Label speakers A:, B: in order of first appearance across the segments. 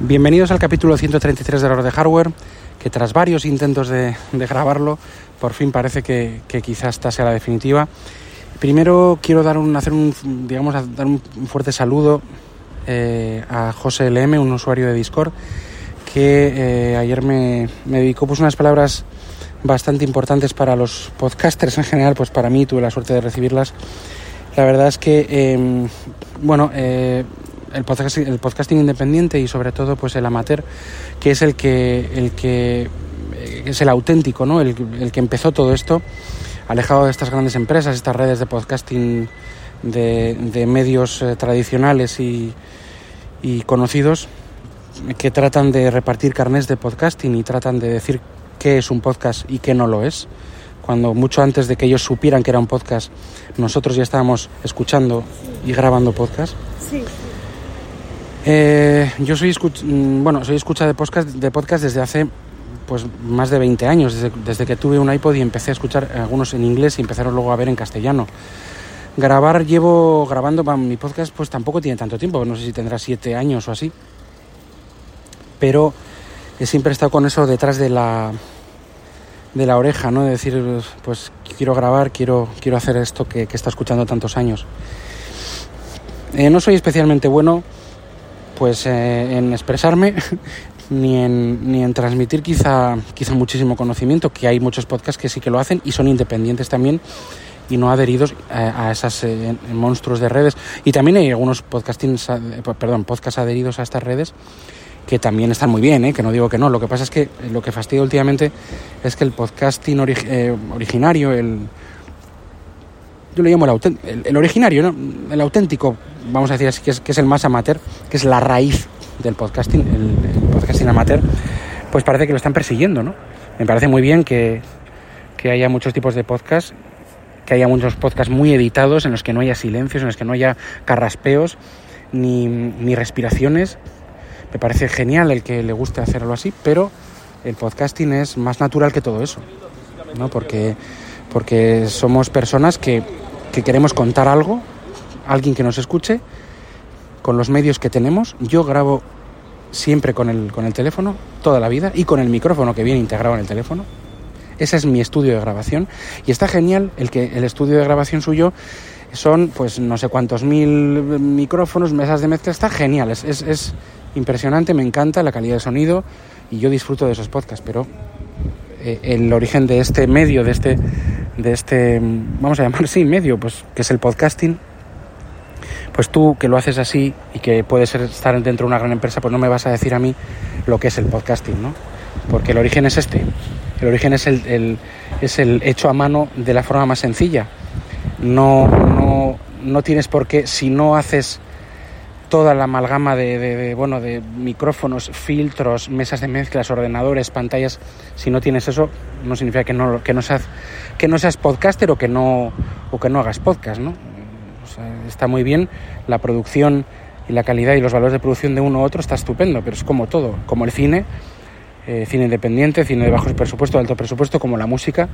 A: Bienvenidos al capítulo 133 de la de hardware, que tras varios intentos de, grabarlo, por fin parece que, quizás esta sea la definitiva. Primero quiero dar un, hacer un, digamos, dar un fuerte saludo eh, a José LM, un usuario de Discord, que eh, ayer me, dedicó pues, unas palabras bastante importantes para los podcasters en general, pues para mí tuve la suerte de recibirlas. La verdad es que, em, bueno, el, el podcasting independiente y sobre todo pues el amateur, que es el que, el que eh, es el auténtico, ¿no? El, que empezó todo esto, alejado de estas grandes empresas, estas redes de podcasting de, medios eh, tradicionales y, y conocidos que tratan de repartir carnés de podcasting y tratan de decir qué es un podcast y qué no lo es. Cuando mucho antes de que ellos supieran que era un podcast, nosotros ya estábamos escuchando y grabando podcast. Sí. Eh, yo soy, mm, bueno, soy escucha de podcast, de podcast desde hace pues más de 20 años, desde, que tuve un iPod y empecé a escuchar algunos en inglés y empezaron luego a ver en castellano. Grabar, llevo grabando, mi podcast pues tampoco tiene tanto tiempo, no sé si tendrá 7 años o así, pero he siempre estado con eso detrás de la, de la oreja, ¿no? De decir, pues quiero grabar, quiero, quiero hacer esto que, estado escuchando tantos años. Eh, no soy especialmente bueno pues eh, en expresarme ni en, ni en transmitir quizá, quizá muchísimo conocimiento, que hay muchos podcasts que sí que lo hacen y son independientes también y no adheridos a, esas eh, monstruos de redes. Y también hay algunos podcastings, perdón, podcasts adheridos a estas redes que también están muy bien, ¿eh? que no digo que no. Lo que pasa es que lo que fastidia últimamente es que el podcasting originario, el, yo le llamo el, originario, ¿no? el auténtico, vamos a decir así, que es, que es el más amateur, que es la raíz del podcasting, el, podcasting amateur, pues parece que lo están persiguiendo, ¿no? Me parece muy bien que, que haya muchos tipos de podcasts, que haya muchos podcasts muy editados en los que no haya silencios, en los que no haya carraspeos ni, ni respiraciones. Me parece genial el que le guste hacerlo así, pero el podcasting es más natural que todo eso, ¿no? Porque, porque somos personas que que queremos contar algo, alguien que nos escuche, con los medios que tenemos. Yo grabo siempre con el, con el teléfono, toda la vida, y con el micrófono que viene integrado en el teléfono. Ese es mi estudio de grabación. Y está genial el que el estudio de grabación suyo son, pues, no sé cuántos mil micrófonos, mesas de mezcla. Está genial, es, es impresionante, me encanta la calidad de sonido y yo disfruto de esos podcasts, pero eh, el origen de este medio, de este, de este, vamos a llamar así, medio, pues que es el podcasting, pues tú que lo haces así y que puedes estar dentro de una gran empresa, pues no me vas a decir a mí lo que es el podcasting, ¿no? Porque el origen es este, el origen es el, es el hecho a mano de la forma más sencilla. No, no, no tienes por qué, si no haces toda la amalgama de, bueno, de micrófonos, filtros, mesas de mezclas, ordenadores, pantallas. Si no tienes eso, no significa que no, que no, seas, que no seas podcaster o que no, o que no hagas podcast, ¿no? está muy bien la producción y la calidad y los valores de producción de uno u otro está estupendo, pero es como todo, como el cine, eh, cine independiente, cine de bajo presupuesto, de alto presupuesto, como la música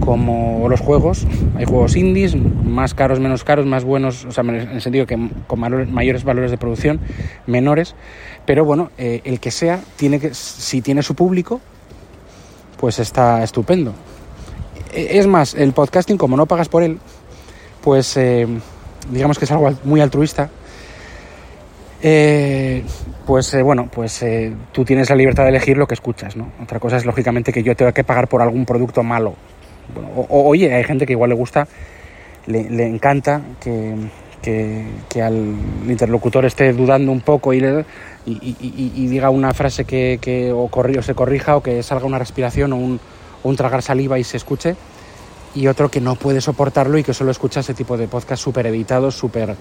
A: como los juegos. Hay juegos indies, más caros, menos caros, más buenos, o sea, en el sentido que con mayores valores de producción, menores. Pero bueno, eh, el que sea, tiene que, si tiene su público, pues está estupendo. E, es más, el podcasting, como no pagas por él, pues eh, digamos que es algo muy altruista. Eh, pues bueno, pues tú tienes la libertad de elegir lo que escuchas, ¿no? Otra cosa es lógicamente que yo tenga que pagar por algún producto malo o, oye, hay gente que igual le gusta, le, encanta que, que, al interlocutor esté dudando un poco y, y, diga una frase que, que o, se corrija o que salga una respiración o un, un tragar saliva y se escuche y otro que no puede soportarlo y que solo escucha ese tipo de podcast súper editados, súper,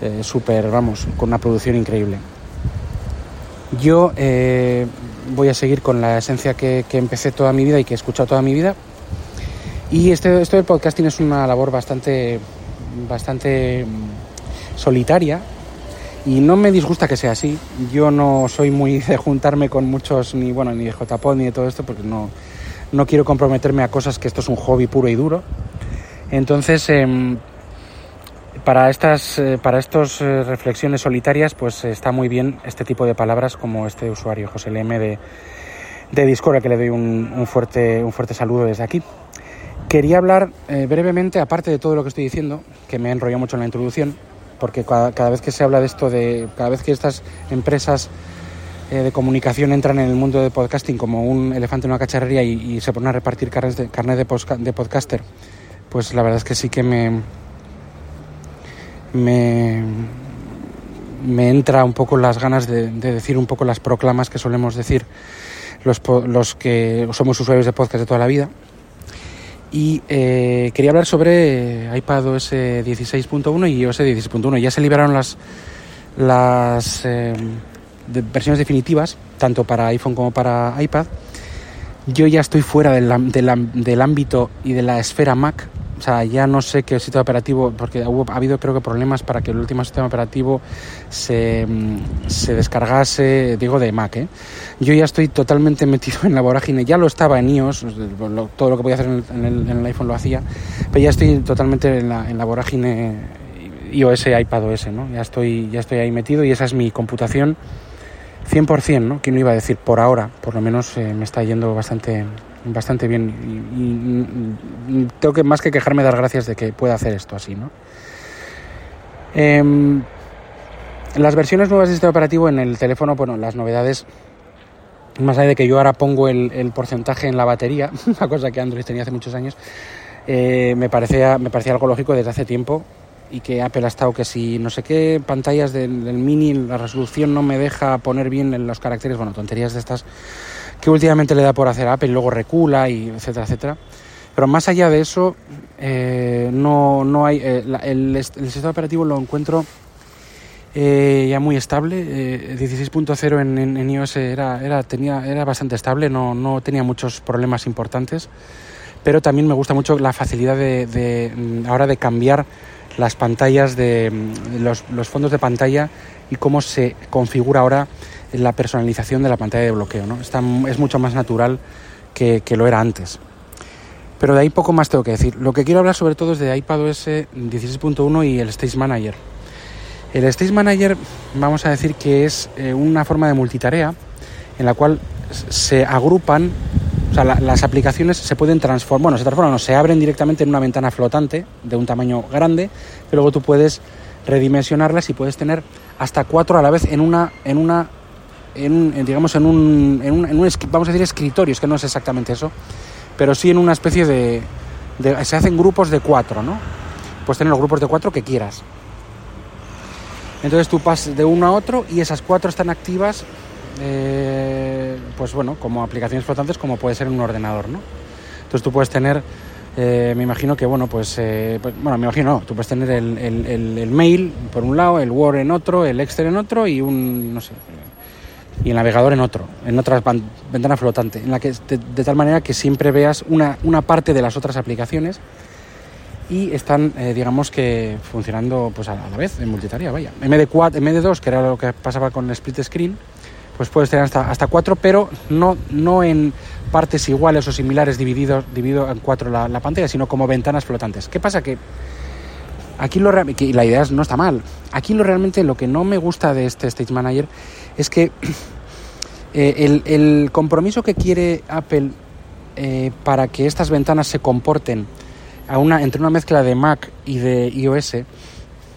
A: eh, super, vamos, con una producción increíble. Yo eh, voy a seguir con la esencia que, que, empecé toda mi vida y que he escuchado toda mi vida, y este, esto del podcasting es una labor bastante, bastante mm, solitaria y no me disgusta que sea así. Yo no soy muy de juntarme con muchos, ni bueno, ni de JPod ni de todo esto, porque no, no quiero comprometerme a cosas que esto es un hobby puro y duro. Entonces, em, Para estas eh, para estos eh, reflexiones solitarias, pues está muy bien este tipo de palabras como este usuario, José LM de, de Discord, a que le doy un, fuerte, un fuerte saludo desde aquí. Quería hablar eh, brevemente, aparte de todo lo que estoy diciendo, que me he enrollado mucho en la introducción, porque cada, vez que se habla de esto, de cada vez que estas empresas de comunicación entran en el mundo de podcasting como un elefante en una cacharrería y, se ponen a repartir carnes de, carnet de, de podcaster, pues la verdad es que sí que me, me, me entra un poco las ganas de, decir un poco las proclamas que solemos decir los, los que somos usuarios de podcast de toda la vida. Y eh, quería hablar sobre iPadOS 16.1 y iOS 16.1. Ya se liberaron las, las eh, versiones definitivas, tanto para iPhone como para iPad. Yo ya estoy fuera del ámbito y de la esfera Mac, o sea, ya no sé qué sistema operativo, porque ha habido creo que problemas para que el último sistema operativo se, mm, se descargase, digo de Mac, ¿eh? Yo ya estoy totalmente metido en la vorágine, ya lo estaba en iOS, todo lo que podía hacer en el, iPhone lo hacía, pero ya estoy totalmente en la, en la vorágine iOS, iPadOS, ¿no? Ya estoy, ya estoy ahí metido y esa es mi computación 100%, ¿no? ¿Quién no iba a decir? Por ahora, por lo menos eh, me está yendo bastante bastante bien y, tengo que más que quejarme dar gracias de que pueda hacer esto así, ¿no? Em, las versiones nuevas de este operativo en el teléfono, bueno, las novedades, más allá de que yo ahora pongo el, porcentaje en la batería, una cosa que Android tenía hace muchos años, eh, me, parecía, me parecía algo lógico desde hace tiempo y que Apple ha estado que si no sé qué pantallas del, del, mini, la resolución no me deja poner bien los caracteres, bueno, tonterías de estas que últimamente le da por hacer Apple y luego recula y etcétera, etcétera. Pero más allá de eso, eh, no, no hay. Eh, el, sistema operativo lo encuentro eh, ya muy estable. 16.0 en, en, iOS era, era, tenía, era bastante estable, no, no tenía muchos problemas importantes. Pero también me gusta mucho la facilidad de, ahora de cambiar las pantallas de mm, los, los fondos de pantalla y cómo se configura ahora la personalización de la pantalla de bloqueo. ¿no? Está, es mucho más natural que, lo era antes. Pero de ahí poco más tengo que decir. Lo que quiero hablar sobre todo es de iPadOS 16.1 y el Stage Manager. El Stage Manager vamos a decir que es eh, una forma de multitarea en la cual se agrupan, o sea, las aplicaciones se pueden transformar, bueno, se transforman, se abren directamente en una ventana flotante de un tamaño grande, pero luego tú puedes redimensionarlas y puedes tener hasta cuatro a la vez en una, en una en, digamos, en un, en un, vamos a decir, escritorios, que no es exactamente eso, pero sí en una especie de, se hacen grupos de cuatro, ¿no? Puedes tener los grupos de cuatro que quieras. Entonces tú pasas de uno a otro y esas cuatro están activas, eh, pues bueno, como aplicaciones flotantes, como puede ser un ordenador, ¿no? Entonces tú puedes tener, eh, me imagino que, bueno, pues, eh, pues, bueno, me imagino, no, tú puedes tener el, mail por un lado, el Word en otro, el Excel en otro y un, no sé, y el navegador en otro, en otra ventana flotante, en la que de, tal manera que siempre veas una, una, parte de las otras aplicaciones y están, digamos que funcionando pues a la vez en multitarea, vaya. En vez de en vez de dos, que era lo que pasaba con el split screen, pues puedes tener hasta, hasta cuatro, pero no, no en partes iguales o similares divididos dividido en cuatro la, la pantalla, sino como ventanas flotantes. ¿Qué pasa? Que aquí lo la idea no está mal. Aquí lo realmente lo que no me gusta de este Stage Manager es que eh, el, compromiso que quiere Apple eh, para que estas ventanas se comporten a una, entre una mezcla de Mac y de iOS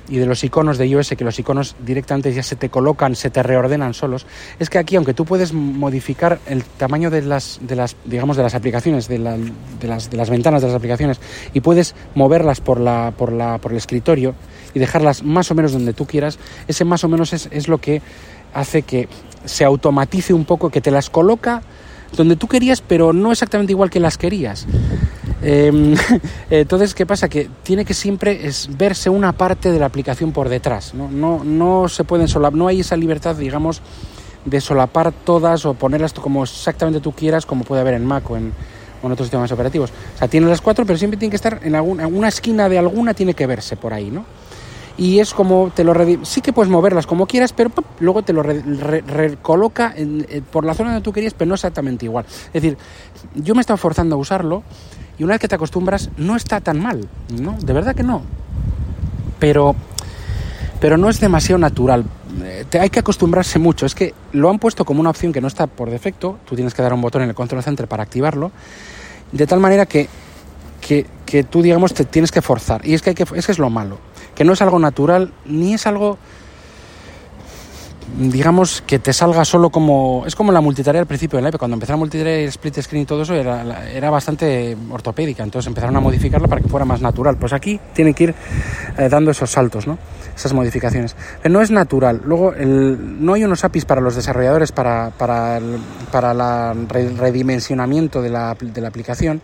A: y de los iconos de iOS, que los iconos directamente ya se te colocan, se te reordenan solos, es que aquí, aunque tú puedes modificar el tamaño de las, de las digamos, de las aplicaciones, de, de, las, de las ventanas de las aplicaciones, y puedes moverlas por, la, por, la, por el escritorio y dejarlas más o menos donde tú quieras, ese más o menos es, es lo que hace que se automatice un poco, que te las coloca donde tú querías, pero no exactamente igual que las querías. Em, entonces, ¿qué pasa? Que tiene que siempre es verse una parte de la aplicación por detrás. No, no, no se pueden solapar, no hay esa libertad, digamos, de solapar todas o ponerlas como exactamente tú quieras, como puede haber en Mac o en, otros sistemas operativos. O sea, tiene las cuatro, pero siempre tiene que estar en alguna esquina de alguna, tiene que verse por ahí, ¿no? y es como te lo sí que puedes moverlas como quieras pero luego te lo recoloca eh, por la zona donde tú querías pero no exactamente igual es decir yo me he estado forzando a usarlo y una vez que te acostumbras no está tan mal no de verdad que no pero, pero no es demasiado natural. Eh, hay que acostumbrarse mucho. Es que lo han puesto como una opción que no está por defecto. Tú tienes que dar un botón en el control center para activarlo. De tal manera que, que, que tú, digamos, te tienes que forzar. Y es que, hay que es que es lo malo. Que no es algo natural ni es algo digamos, que te salga solo como... Es como la multitarea al principio del iPad. Cuando empezaron a multitarea split screen y todo eso era, era bastante ortopédica. Entonces empezaron a modificarla para que fuera más natural. Pues aquí tienen que ir eh, dando esos saltos, ¿no? Esas modificaciones. Pero no es natural. Luego, el, no hay unos APIs para los desarrolladores para, para, el, la redimensionamiento de la, de la aplicación.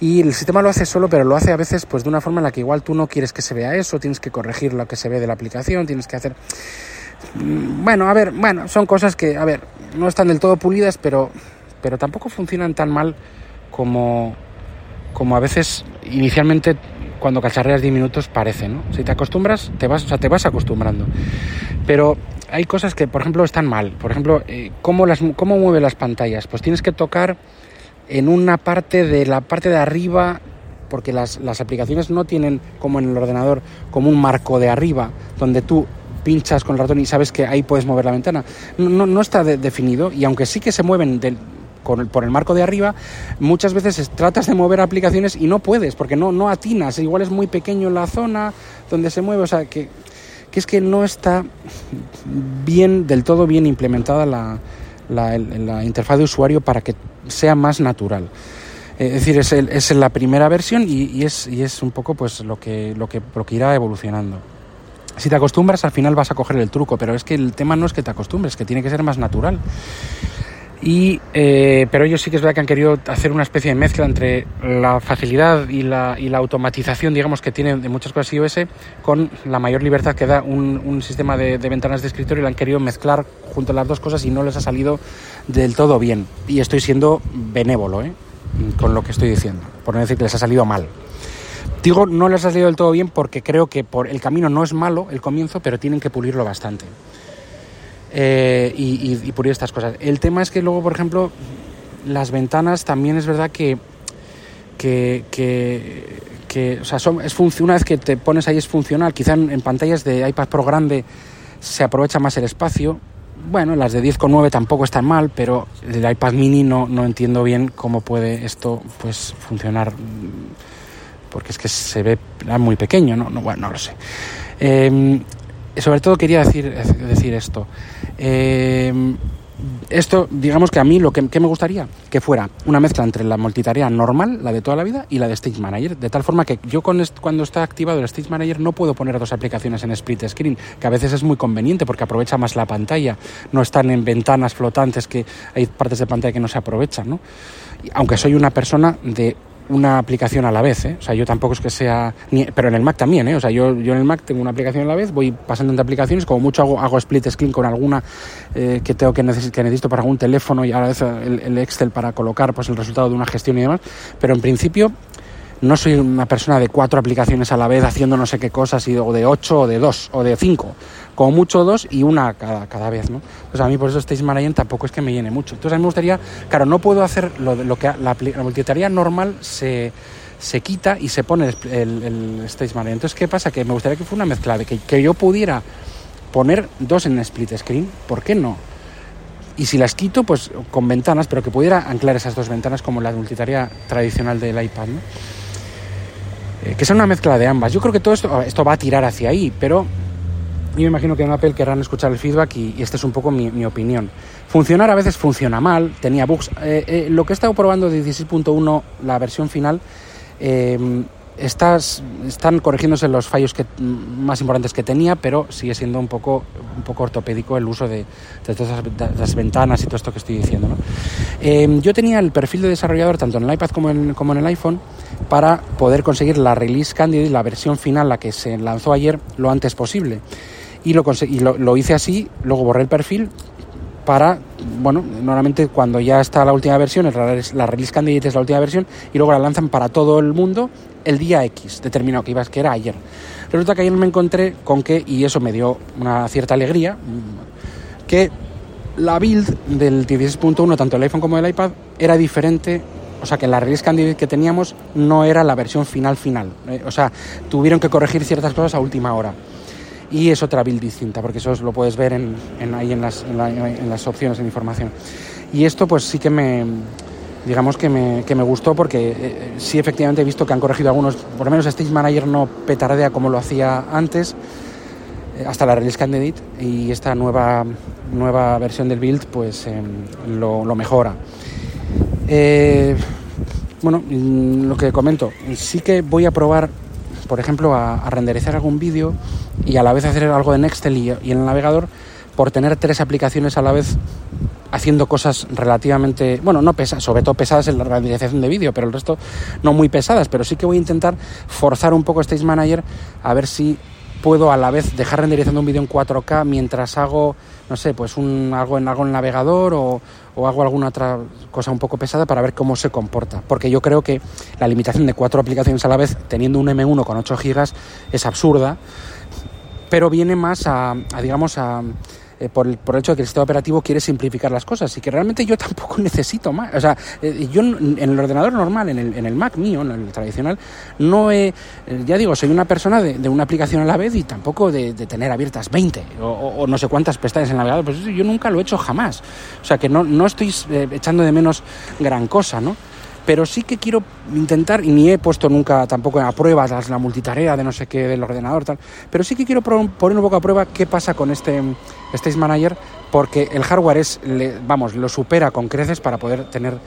A: Y el sistema lo hace solo, pero lo hace a veces pues de una forma en la que igual tú no quieres que se vea eso, tienes que corregir lo que se ve de la aplicación, tienes que hacer... Bueno, a ver, bueno, son cosas que, a ver, no están del todo pulidas, pero, pero tampoco funcionan tan mal como, como a veces inicialmente cuando cacharreas 10 minutos parece, ¿no? Si te acostumbras, te vas, o sea, te vas acostumbrando. Pero hay cosas que, por ejemplo, están mal. Por ejemplo, eh, ¿cómo, las, ¿cómo mueve las pantallas? Pues tienes que tocar en una parte de la parte de arriba porque las, las aplicaciones no tienen como en el ordenador como un marco de arriba donde tú pinchas con el ratón y sabes que ahí puedes mover la ventana. No, no está definido y aunque sí que se mueven con por el marco de arriba, muchas veces tratas de mover aplicaciones y no puedes porque no, no atinas. Igual es muy pequeño la zona donde se mueve, o sea que, que es que no está bien, del todo bien implementada la, la, interfaz de usuario para que sea más natural. Es decir, es, es la primera versión y, y, es, y es un poco pues lo que, lo que, lo que irá evolucionando. Si te acostumbras, al final vas a coger el truco, pero es que el tema no es que te acostumbres, que tiene que ser más natural. Y, eh, pero ellos sí que es verdad que han querido hacer una especie de mezcla entre la facilidad y la, y la automatización, digamos, que tiene de muchas cosas iOS con la mayor libertad que da un, sistema de, de, ventanas de escritorio y la han querido mezclar junto a las dos cosas y no les ha salido del todo bien. Y estoy siendo benévolo ¿eh? con lo que estoy diciendo, por no decir que les ha salido mal. Digo, no les ha salido del todo bien porque creo que por el camino no es malo el comienzo, pero tienen que pulirlo bastante. Eh, y, y, pulir estas cosas. El tema es que luego, por ejemplo, las ventanas también es verdad que, que, que, o sea, es una vez que te pones ahí es funcional. Quizá en, en, pantallas de iPad Pro grande se aprovecha más el espacio. Bueno, las de 10,9 tampoco están mal, pero el iPad mini no, no entiendo bien cómo puede esto pues funcionar porque es que se ve muy pequeño, no, no bueno, no lo sé. Eh, sobre todo quería decir, decir esto. Eh, esto, digamos que a mí lo que, que, me gustaría que fuera una mezcla entre la multitarea normal, la de toda la vida, y la de Stage Manager, de tal forma que yo cuando está activado el Stage Manager no puedo poner dos aplicaciones en split screen, que a veces es muy conveniente porque aprovecha más la pantalla, no están en ventanas flotantes que hay partes de pantalla que no se aprovechan, ¿no? Aunque soy una persona de una aplicación a la vez, ¿eh? O sea, yo tampoco es que sea... Ni, pero en el Mac también, ¿eh? O sea, yo, yo en el Mac tengo una aplicación a la vez, voy pasando entre aplicaciones, como mucho hago, hago split screen con alguna eh, que tengo que, neces que necesito para algún teléfono y a la vez el, el, Excel para colocar pues el resultado de una gestión y demás. Pero en principio no soy una persona de cuatro aplicaciones a la vez haciendo no sé qué cosas, y, o de ocho, o de dos, o de cinco. Como mucho dos y una cada, cada vez, ¿no? Pues a mí por eso Stage Manager tampoco es que me llene mucho. Entonces a mí me gustaría, claro, no puedo hacer lo, lo que la, multitarea normal se, se quita y se pone el, el, el, Stage Manager. Entonces, ¿qué pasa? Que me gustaría que fuera una mezcla de que, que yo pudiera poner dos en split screen, ¿por qué no? Y si las quito, pues con ventanas, pero que pudiera anclar esas dos ventanas como la multitarea tradicional del iPad, ¿no? Eh, que sea una mezcla de ambas. Yo creo que todo esto, esto va a tirar hacia ahí, pero yo me imagino que en Apple querrán escuchar el feedback y, y esta es un poco mi, opinión. Funcionar a veces funciona mal, tenía bugs. Eh, eh, lo que he estado probando de 16.1, la versión final, eh, estás, están corrigiéndose los fallos que, más importantes que tenía, pero sigue siendo un poco, un poco ortopédico el uso de, todas las, ventanas y todo esto que estoy diciendo. ¿no? Eh, yo tenía el perfil de desarrollador tanto en el iPad como en, como en el iPhone para poder conseguir la release candidate, la versión final, la que se lanzó ayer, lo antes posible. Y lo, conseguí, lo, lo hice así, luego borré el perfil para, bueno, normalmente cuando ya está la última versión, la release candidate es la última versión y luego la lanzan para todo el mundo el día X determinado que ibas, que era ayer. Resulta que ayer me encontré con que, y eso me dio una cierta alegría, que la build del 16.1, tanto el iPhone como el iPad, era diferente o sea que la release candidate que teníamos no era la versión final final. Eh, o sea, tuvieron que corregir ciertas cosas a última hora. Y es otra build distinta, porque eso lo puedes ver en, ahí en las, en, las opciones de información. Y esto pues sí que me, digamos que me, que me gustó porque eh, sí efectivamente he visto que han corregido algunos, por lo menos Stage Manager no petardea como lo hacía antes, eh, hasta la release candidate y esta nueva, nueva versión del build pues lo, mejora. Eh, bueno, mm, lo que comento, sí que voy a probar, por ejemplo, a, renderizar algún vídeo y a la vez hacer algo en Nextel y, en el navegador por tener tres aplicaciones a la vez haciendo cosas relativamente, bueno, no pesadas, sobre todo pesadas en la renderización de vídeo, pero el resto no muy pesadas, pero sí que voy a intentar forzar un poco Stage Manager a ver si puedo a la vez dejar renderizando un vídeo en 4K mientras hago, no sé, pues un, algo en algo en navegador o, o, hago alguna otra cosa un poco pesada para ver cómo se comporta. Porque yo creo que la limitación de cuatro aplicaciones a la vez, teniendo un M1 con 8 GB, es absurda, pero viene más a, a digamos, a eh, por, el, por, el, hecho de que el sistema operativo quiere simplificar las cosas y que realmente yo tampoco necesito más. O sea, eh, yo en el ordenador normal, en el, en el Mac mío, en el tradicional, no he, eh, ya digo, soy una persona de, de, una aplicación a la vez y tampoco de, de tener abiertas 20 o, no sé cuántas pestañas en el navegador. Pues yo nunca lo he hecho jamás. O sea, que no, no estoy echando de menos gran cosa, ¿no? Pero sí que quiero intentar, y ni he puesto nunca tampoco a prueba la multitarea de no sé qué del ordenador, tal, pero sí que quiero poner un poco a prueba qué pasa con este Stage Manager, porque el hardware es, vamos, lo supera con creces para poder tener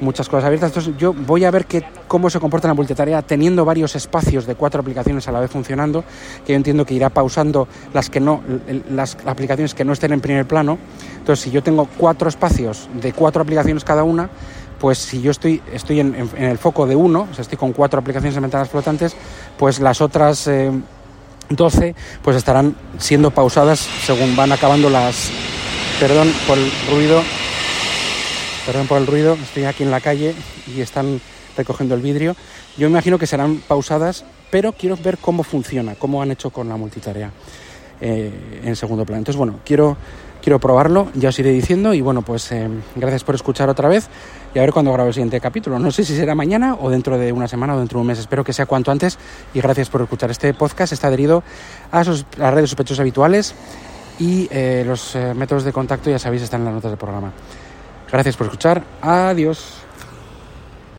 A: muchas cosas abiertas. Entonces yo voy a ver qué, cómo se comporta la multitarea teniendo varios espacios de cuatro aplicaciones a la vez funcionando, que yo entiendo que irá pausando las que no, las aplicaciones que no estén en primer plano. Entonces si yo tengo cuatro espacios de cuatro aplicaciones cada una, pues si yo estoy, estoy en, el foco de uno, o sea, estoy con cuatro aplicaciones de ventanas flotantes, pues las otras eh, 12 pues estarán siendo pausadas según van acabando las... Perdón por el ruido, perdón por el ruido, estoy aquí en la calle y están recogiendo el vidrio. Yo imagino que serán pausadas, pero quiero ver cómo funciona, cómo han hecho con la multitarea eh, en segundo plano. Entonces, bueno, quiero quiero probarlo, ya os iré diciendo y bueno, pues eh, gracias por escuchar otra vez y a ver cuándo grabo el siguiente capítulo. No sé si será mañana o dentro de una semana o dentro de un mes, espero que sea cuanto antes y gracias por escuchar. Este podcast está adherido a, sus, las redes sospechosos habituales y eh, los eh, métodos de contacto ya sabéis están en las notas del programa. Gracias por escuchar, adiós.